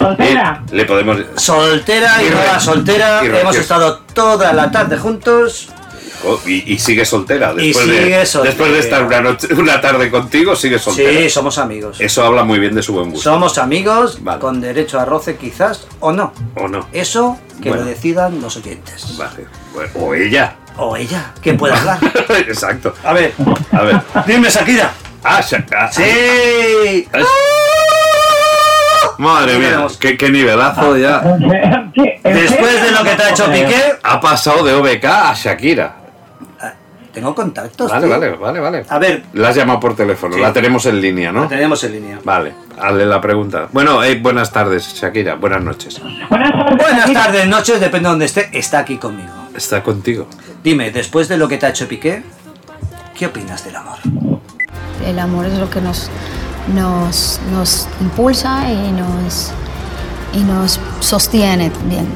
Soltera. Y le podemos... Soltera y, toda soltera, y hemos estado toda la tarde juntos. Oh, y, y sigue soltera. Y Después, sigue de, soltera. después de estar una, noche, una tarde contigo, sigue soltera. Sí, somos amigos. Eso habla muy bien de su buen gusto. Somos amigos Vale. con derecho a roce quizás o no. ¿O no? Eso que Bueno. lo decidan los oyentes. Vale. Bueno, o ella. O ella, que pueda hablar. Exacto. A ver, A ver. dime Shakira. Ah, Shaka- Sí. Madre mía, qué, qué nivelazo ya. Después de lo que te ha hecho Piqué, Ha pasado de OBK a Shakira. tengo contactos. Vale, tío. vale, vale, vale. A ver, La has llamado por teléfono, Sí. la tenemos en línea, la ¿no? tenemos en línea. Vale, hazle la pregunta. Bueno, eh, buenas tardes, Shakira. Buenas noches. Buenas tardes. Buenas tardes, noches, depende de donde esté, está aquí conmigo. Está contigo. Dime, después de lo que te ha hecho Piqué, ¿qué opinas del amor? El amor es lo que nos, nos, nos impulsa y nos, y nos sostiene también.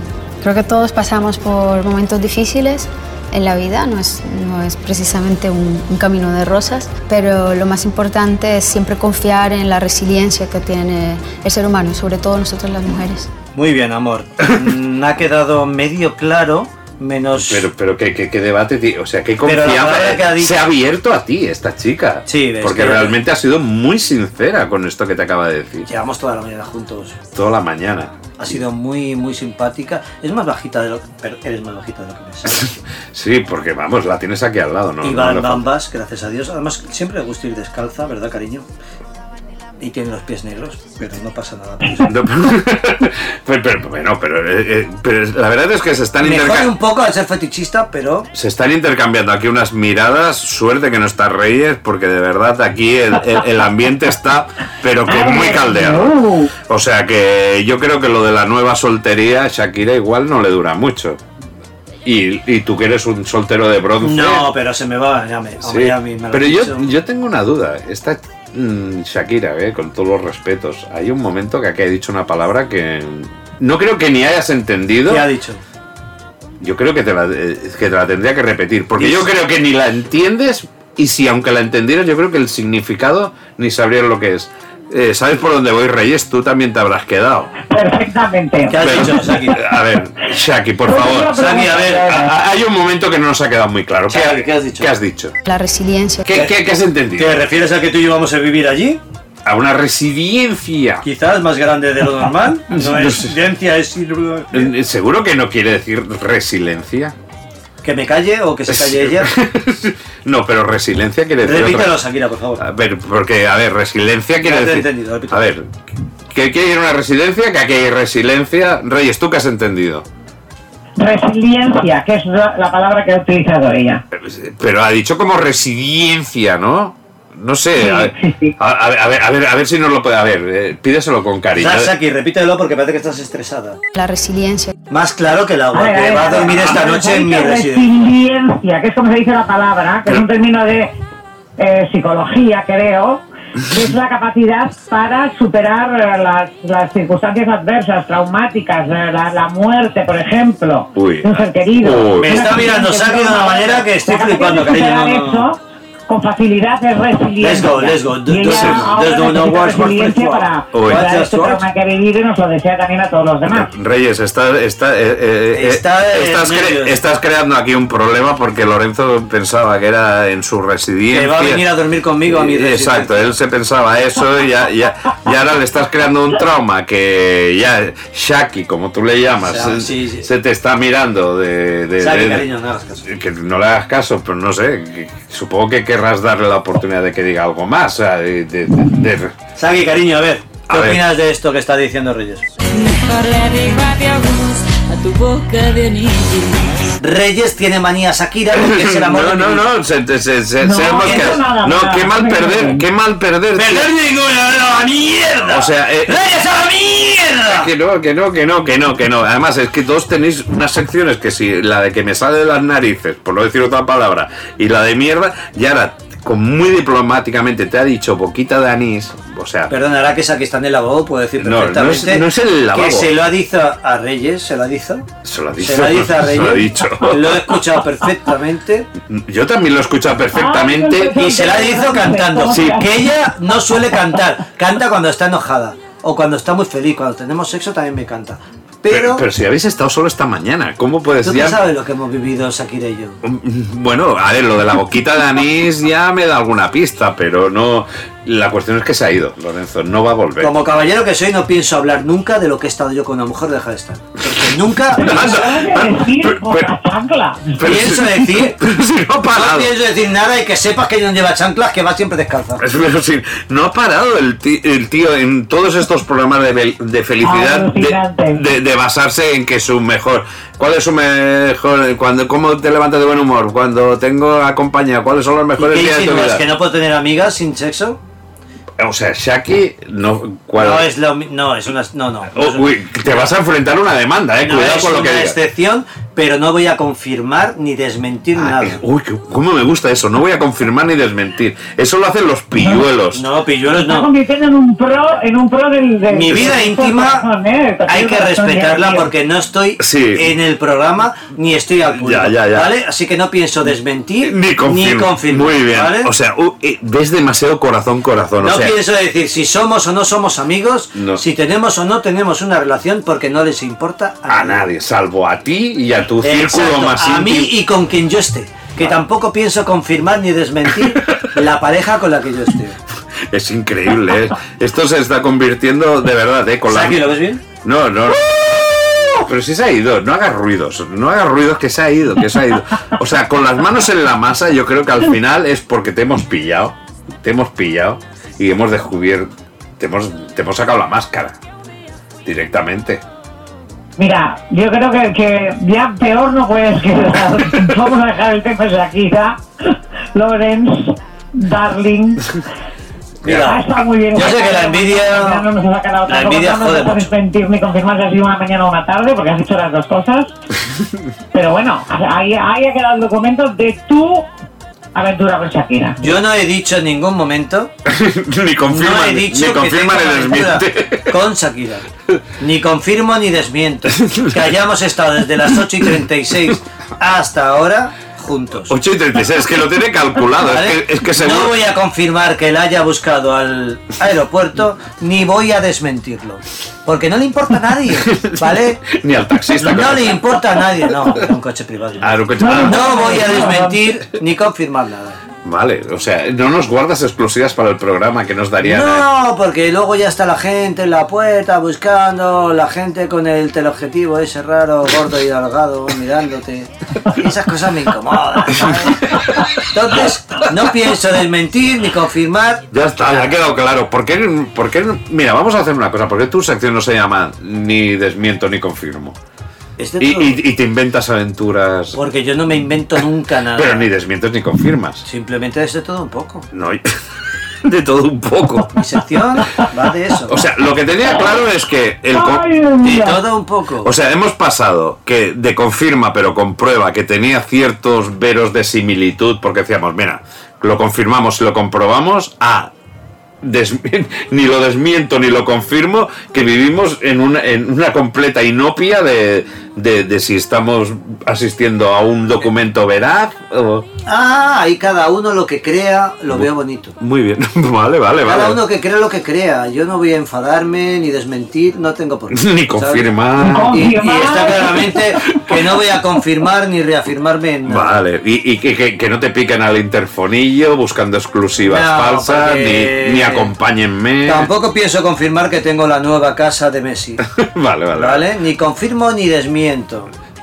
Creo que todos pasamos por momentos difíciles en la vida, no es, no es precisamente un, un camino de rosas, pero lo más importante es siempre confiar en la resiliencia que tiene el ser humano, sobre todo nosotros las mujeres. Muy bien, amor. Mm, ha quedado medio claro, menos... Pero, pero ¿qué, qué, qué debate, tío? O sea, qué confianza. que dicho- Se ha abierto a ti esta chica. Sí, ves Porque que- realmente ha sido muy sincera con esto que te acaba de decir. Llevamos toda la mañana juntos. Toda la mañana. Ha sido muy, muy simpática. Es más bajita de lo pero eres más bajita de lo que pensaba. Sí, porque vamos, la tienes aquí al lado, ¿no? y No va le en falta. bambas, gracias a Dios. Además, siempre le gusta ir descalza, ¿verdad, cariño? Y tiene los pies negros, pero no pasa nada. por eso. No, pero, pero- bueno, pero, eh, eh, pero la verdad es que se están, Me jode interca- un poco al ser fetichista, pero se están intercambiando aquí unas miradas. Suerte que no está Reyes, porque de verdad aquí el, el- el ambiente está, pero que muy caldeado. O sea que yo creo que lo de la nueva soltería, Shakira igual no le dura mucho. Y, y tú que eres un soltero de bronce. no, pero se me va, ya me, Sí, ya a mí me lo pero yo, dicho. yo tengo una duda. Esta mm, Shakira, eh, con todos los respetos, hay un momento que aquí ha dicho una palabra que no creo que ni hayas entendido. ¿Qué ha dicho? Yo creo que te, la, eh, que te la tendría que repetir, porque yo creo que ni la entiendes y si aunque la entendieras, yo creo que el significado ni sabrías lo que es. Eh, ¿Sabes por dónde voy, Reyes? Tú también te habrás quedado. perfectamente. ¿Qué has Pero- dicho, Saki? A ver, Shaki, por Pues favor. yo Saki, a ver, A- a- Hay un momento que no nos ha quedado muy claro. ¿Qué, Shaki, ¿qué has dicho? ¿Qué has dicho? La resiliencia. ¿Qué, qué- qué has entendido? ¿Te refieres a que tú y yo vamos a vivir allí? A una residencia. Quizás más grande de lo normal. No es ciencia, es Eh, Seguro que no quiere decir resiliencia. Que me calle o que se calle ella. No, pero resiliencia quiere decir. Repítelo, otra- Shakira, por favor. A ver, porque, a ver, resiliencia quiere decir. entendido, a ver, que quiere ir a una residencia, que aquí hay resiliencia. Reyes, ¿tú qué has entendido? Resiliencia, que es la, la palabra que ha utilizado ella. Pero ha dicho como residencia, ¿no? No sé. A, ver, a- ver, a ver, a ver, a ver si nos lo puede. A ver, eh, pídeselo con cariño. Sa- Saki, repítelo porque parece que estás estresada. La resiliencia. Más claro que el agua, que ver, va a dormir esta noche en mi residencia. Resiliencia, que es como se dice la palabra, que es un término de eh, psicología, creo, que es la capacidad para superar eh, las, las circunstancias adversas, traumáticas, eh, la, la muerte, por ejemplo, Uy. un ser querido. Uy. Me está mirando Saki de una manera que estoy flipando, cariño, no. eso con facilidad es resiliencia. Let's go, let's go. Do- do- no- words resiliencia para, para Just este trauma que ha vivido y nos lo desea también a todos los demás. Reyes, está, está, eh, eh, eh, Está, eh, estás, cre- estás creando aquí un problema porque Lorenzo pensaba que era en su residencia. Que va a venir a dormir conmigo a mi Eh, residencia. Exacto, él se pensaba eso y ya, ya, y ahora le estás creando un trauma que ya Shaki, como tú le llamas, O sea, se, sí, sí. se te está mirando de... de- Saki, de- cariño, no hagas caso. que no le hagas caso, pero no sé, que- supongo que querrás darle la oportunidad de que diga algo más. o sea, de- de- de- de- Saki, cariño, a ver. ¿Qué A ver. opinas de esto que está diciendo Reyes? Mejor le digo adiós a tu boca de anillo. Reyes tiene manía Shakira porque es el amor no, no, no, se, se, se, No, que- nada no, qué mal perder, qué mal perder. ¡Perder ninguna a la mierda! O sea, eh, ¡Reyes a la mierda! Que no, que no, que no, que no, que no. Además, es que todos tenéis unas secciones que si la de que me sale de las narices, por no decir otra palabra, y la de mierda, y ahora, muy diplomáticamente te ha dicho boquita de anís, o sea, Perdón, ahora que está en el lavabo, puedo decir No, no perfectamente es- no es el lavabo. que se lo ha dicho a Reyes, se lo ha dicho. se lo ha dicho. Se lo ha dicho a se Reyes. lo ha dicho. Lo he escuchado perfectamente. Yo también lo he escuchado perfectamente. Ah, Y se la hizo cantando. Sí. Que ella no suele cantar. Canta cuando está enojada. O cuando está muy feliz. Cuando tenemos sexo también me canta. Pero, Pero, pero si habéis estado solo esta mañana, ¿cómo puedes tú ya? sabes lo que hemos vivido Shakira y yo. Bueno, a ver, lo de la boquita de anís ya me da alguna pista, pero no. La cuestión es que se ha ido, Lorenzo, no va a volver. Como caballero que soy, no pienso hablar nunca de lo que he estado yo con una mujer, deja de estar. Porque nunca pienso decir. no pienso decir nada y que sepas que no lleva chanclas, que va siempre descalza. Pero sí, no ha parado el ti- el tío, en todos estos programas de, felicidad de, Alucinante. de- de basarse en que su mejor. ¿Cuál es su mejor? Cuando, ¿Cómo te levantas de buen humor? Cuando tengo compañía, ¿cuáles son los ¿Y mejores qué días de tu vida? ¿Que no puedo tener amigas sin sexo? O sea, Shaki, no. ¿cuál? No es lo No, es una. No, no. no es una- uy, te vas a enfrentar a una demanda, eh. no Cuidado es con lo que una digas. excepción, pero no voy a confirmar ni desmentir Ah, nada. eh, Uy, cómo me gusta eso. No voy a confirmar ni desmentir. Eso lo hacen los pilluelos. No, pilluelos Está no. convirtiendo en un pro, en un pro del. del- Mi vida del íntima ¿eh? hay que respetarla porque no estoy Sí. en el programa ni estoy al público, Ya, ya, ya. ¿vale? Así que no pienso desmentir Ni confirmar, Muy bien. ¿vale? O sea, uh, ves demasiado corazón, corazón. no o sea, pienso decir si somos o no somos amigos, No. si tenemos o no tenemos una relación porque no les importa a nadie, salvo a ti y a tu círculo Exacto, más a mí y con quien yo esté. Que tampoco pienso confirmar ni desmentir la pareja con la que yo esté. Es increíble, ¿eh? Esto se está convirtiendo de verdad, ¿eh? Con la... ¿lo ves bien? No, no. Pero si se ha ido, no hagas ruidos, no hagas ruidos que se ha ido, que se ha ido. O sea, con las manos en la masa, yo creo que al final es porque te hemos pillado, te hemos pillado y hemos descubierto te hemos, te hemos sacado la máscara. Directamente. Mira, yo creo que, que ya peor no puedes quedar. Vamos a dejar el tema de Shakira, Lorenz, Darling. Mira, Ah, está muy bien. yo sé que la envidia- Ya no nos la tampoco, envidia no jode nos puedes mentir ni confirmar si ha sido una mañana o una tarde, porque has dicho las dos cosas. Pero bueno, ahí, ahí ha quedado el documento de tu aventura con Shakira. Yo no he dicho en ningún momento, ni confirma, no he ni, dicho ni que confirma tengo ni aventura desmiente. con Shakira. Ni confirmo ni desmiento. Que hayamos estado desde las 8 y 36 hasta ahora juntos. 8 y 36, es que lo tiene calculado. ¿Vale? Es que, es que seguro. No voy a confirmar que la haya buscado al aeropuerto, ni voy a desmentirlo. Porque no le importa a nadie, ¿vale? Ni al taxista. No le importa a nadie, no, era un coche privado. Ah, era un coche- No voy a desmentir ni confirmar nada. Vale, o sea, no nos guardas exclusivas para el programa que nos darían. ¿eh? No, porque luego ya está la gente en la puerta buscando, la gente con el teleobjetivo ese raro, gordo y delgado, mirándote. Y esas cosas me incomodan, ¿sabes? Entonces, no pienso desmentir ni confirmar. Ya está, ya ha quedado claro. ¿Por qué, por qué- Mira, vamos a hacer una cosa. ¿Por qué tu sección no se llama ni desmiento ni confirmo? Y, y- y te inventas aventuras. Porque yo no me invento nunca nada. Pero ni desmientes ni confirmas. Simplemente es de todo un poco. No De todo un poco. Mi sección va de eso. O sea, lo que tenía claro es que el. mío. todo un poco. O sea, hemos pasado que de confirma pero comprueba que tenía ciertos veros de similitud porque decíamos, mira, lo confirmamos y lo comprobamos, a desmi- ni lo desmiento ni lo confirmo, que vivimos en una, en una completa inopia de, de- de si estamos asistiendo a un documento veraz o... Ah, ahí cada uno lo que crea lo veo bonito. Muy bien, vale, vale, Cada vale. uno que crea lo que crea. Yo no voy a enfadarme ni desmentir, no tengo por qué. Ni confirmar. Y, y está claramente que no voy a confirmar ni reafirmarme en nada. Vale, y, y que, que- que no te piquen al interfonillo buscando exclusivas No, falsas, porque- ni, ni acompáñenme. Tampoco pienso confirmar que tengo la nueva casa de Messi. Vale, vale, ¿Vale? Ni confirmo ni desmiento.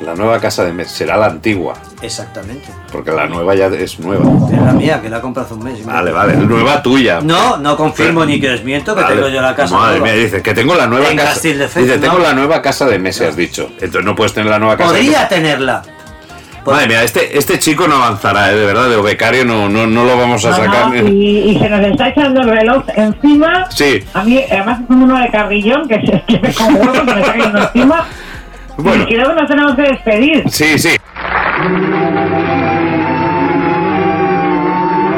La nueva casa de Messi será la antigua, Exactamente. porque la nueva ya es nueva. Es la mía, que la he comprado hace un mes. Vale, vale, nueva tuya. No, no confirmo ni que desmiento que Vale. tengo yo la casa Madre nueva. mía, dice que tengo la nueva En casa. Castelldefels, dice, tengo no. la nueva casa de Messi, has dicho. Entonces no puedes tener la nueva casa de Podría tenerla. Pues- Madre mía, este, este chico no avanzará, ¿eh? de verdad, de becario no, no, no lo vamos a No, sacar. no, y, y se nos está echando el reloj encima. Sí. A mí, además, es como uno de carrillón que se que me como huevo, que me está cayendo encima. Bueno. Y que nos tenemos que despedir. Sí, sí.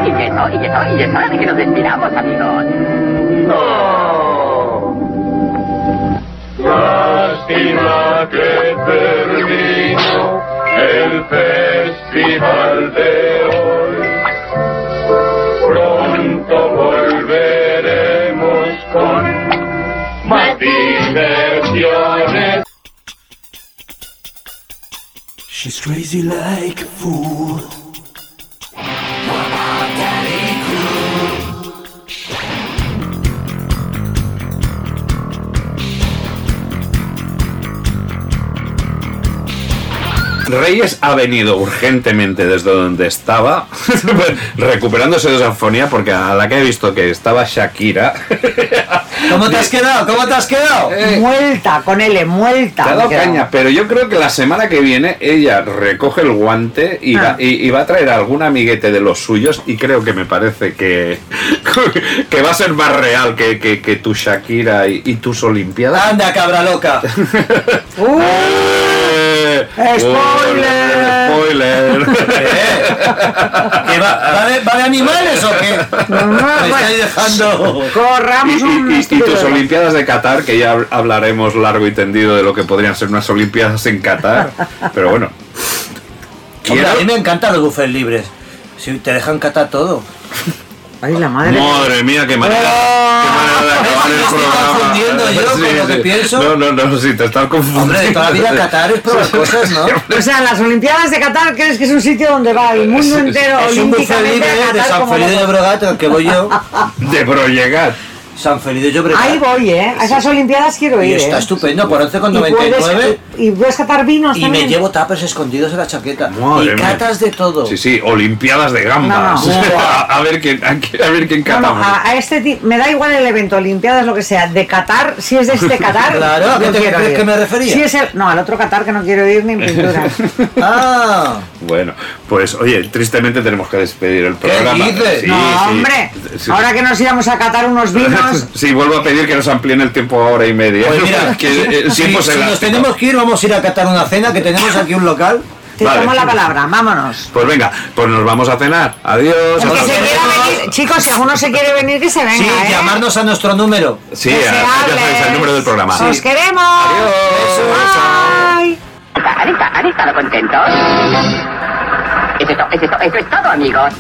Y que no, y que no, y es hora de que nos despidamos, amigos. Lástima que terminó el festival de hoy. Pronto volveremos con más diversiones. She's crazy like a fool. Reyes ha venido urgentemente desde donde estaba, recuperándose de esa fonía, porque a la que he visto que estaba Shakira, ¿Cómo te has quedado? ¿Cómo te has quedado? Muelta, con L, muelta. te ha dado caña, pero yo creo que la semana que viene ella recoge el guante y, va, Ah. y, y va a traer algún amiguete de los suyos y creo que me parece que, que va a ser más real que, que, que tu Shakira y, y tus Olimpiadas. Anda, cabra loca. Eh, ¡Spoiler! ¡Spoiler! ¿Qué va, va, de, va de animales o qué? Me estáis dejando. Corramos Y, un y- y- y tus. Olimpiadas de Qatar, que ya hab- hablaremos largo y tendido de lo que podrían ser unas Olimpiadas en Qatar. Pero bueno. Hombre, a mí me encantan los buffets libres. Si te dejan catar todo. Ay, la madre. Madre mía, qué manera, qué manera de acabar el programa. confundiendo yo con lo que pienso. No, no, no, sí, te estás confundiendo. Hombre, de toda la vida Qatar es probar cosas, ¿no? O sea, las Olimpiadas de Qatar, ¿crees que es un sitio donde va el mundo entero Es un buffet olímpicamente libre a de Qatar San como Feliz de al que voy yo. De Brollegat. San Feliz de Llobregat. Ahí voy, ¿eh? A esas Olimpiadas quiero Y ir. está ¿eh? estupendo, por 11,99. Y y puedes catar vinos Y también. me llevo tapas escondidos en la chaqueta. Madre y mía. catas de todo. Sí, sí, Olimpiadas de gambas. No, no. a, a ver quién, a, a ver quién No, no, catamos. a, a este me da igual el evento, Olimpiadas, lo que sea, de Qatar, si es de este Qatar. Claro, ¿a qué te crees que me refería? Si es el, no, al otro Qatar que no quiero ir ni en pintura. Ah, Bueno, pues oye, tristemente tenemos que despedir el programa. dices? Sí, no, sí. hombre, Sí. ahora que nos íbamos a catar unos vinos. Sí, vuelvo a pedir que nos amplíen el tiempo a hora y media. pues mira, que el si, tiempo es si nos tenemos que ir, vamos a ir a catar una cena, que tenemos aquí un local. Te Vale. tomo la palabra, vámonos. Pues venga, pues nos vamos a cenar. Adiós. El que se venir, chicos, si alguno se quiere venir, que se venga, Sí, ¿eh? llamarnos a nuestro número. Sí, ya sabéis el número del programa. Os queremos. Adiós. Bye. ¿Han estado, han estado contentos? Es, to- eso es to- eso es todo, amigos.